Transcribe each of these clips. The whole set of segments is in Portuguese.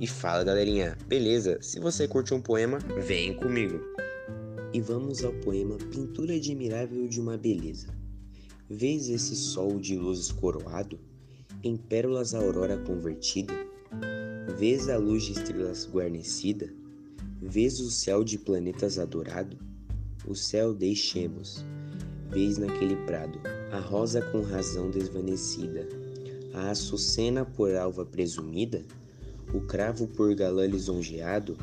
E fala galerinha, beleza? Se você curte um poema, vem comigo. E vamos ao poema Pintura Admirável de uma Beleza. Vês esse sol de luzes coroado, em pérolas a aurora convertida? Vês a luz de estrelas guarnecida? Vês o céu de planetas adorado? O céu deixemos. Vês naquele prado a rosa com razão desvanecida, a açucena por alva presumida? o cravo por galã lisonjeado,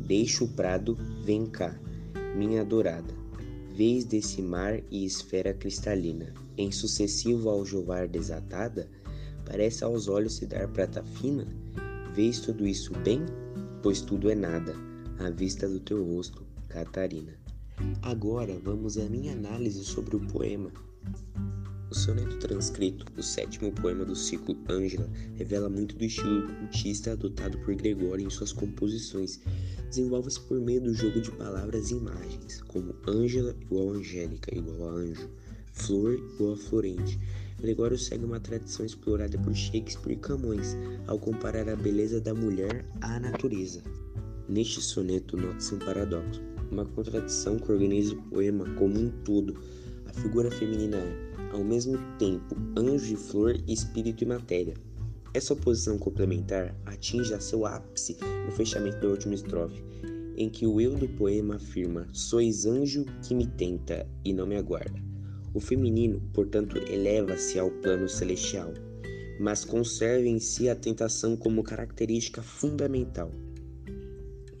deixa o prado, vem cá, minha adorada. Vez desse mar e esfera cristalina, em sucessivo aljovar desatada, parece aos olhos se dar prata fina. Vês tudo isso bem? Pois tudo é nada, à vista do teu rosto, Catarina. Agora vamos à minha análise sobre o poema. O soneto transcrito, o sétimo poema do ciclo Ângela, revela muito do estilo cultista adotado por Gregório em suas composições. Desenvolve-se por meio do jogo de palavras e imagens, como Ângela igual a Angélica igual a anjo, flor igual a florente. Gregório segue uma tradição explorada por Shakespeare e Camões ao comparar a beleza da mulher à natureza. Neste soneto nota-se um paradoxo, uma contradição que organiza o poema como um todo. A figura feminina é ao mesmo tempo anjo e flor, espírito e matéria. Essa oposição complementar atinge a seu ápice no fechamento da última estrofe, em que o eu do poema afirma: Sois anjo que me tenta e não me aguarda. O feminino, portanto, eleva-se ao plano celestial, mas conserva em si a tentação como característica fundamental.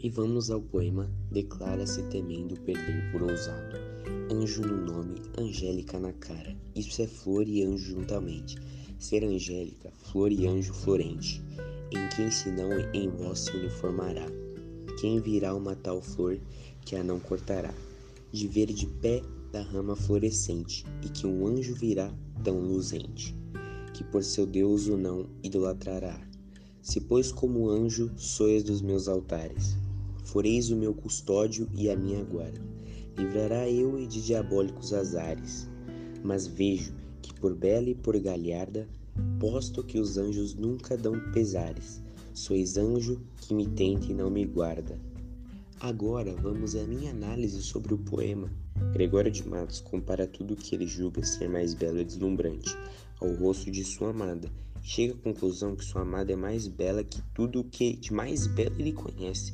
E vamos ao poema Declara-se temendo perder por ousado. Anjo no nome, angélica na cara. Isso é flor e anjo juntamente. Ser angélica, flor e anjo florente. Em quem senão em vós se uniformará. Quem virá uma tal flor que a não cortará. De ver de pé da rama florescente, e que um anjo virá tão luzente, que por seu Deus o não idolatrará. Se pois como anjo sois dos meus altares, foreis o meu custódio e a minha guarda livrará eu e de diabólicos azares. Mas vejo que por bela e por galharda, posto que os anjos nunca dão pesares, sois anjo que me tenta e não me guarda. Agora vamos à minha análise sobre o poema. Gregório de Matos compara tudo o que ele julga ser mais belo e deslumbrante ao rosto de sua amada chega à conclusão que sua amada é mais bela que tudo o que de mais belo ele conhece.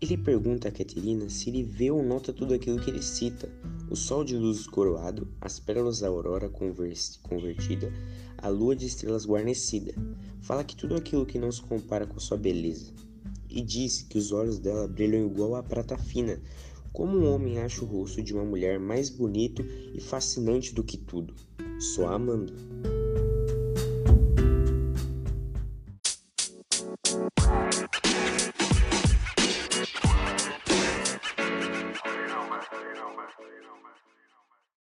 Ele pergunta a Caterina se ele vê ou nota tudo aquilo que ele cita: o sol de luz coroado, as pérolas da aurora convertida, a lua de estrelas guarnecida. Fala que tudo aquilo que não se compara com sua beleza. E diz que os olhos dela brilham igual a prata fina. Como um homem acha o rosto de uma mulher mais bonito e fascinante do que tudo? Só amando.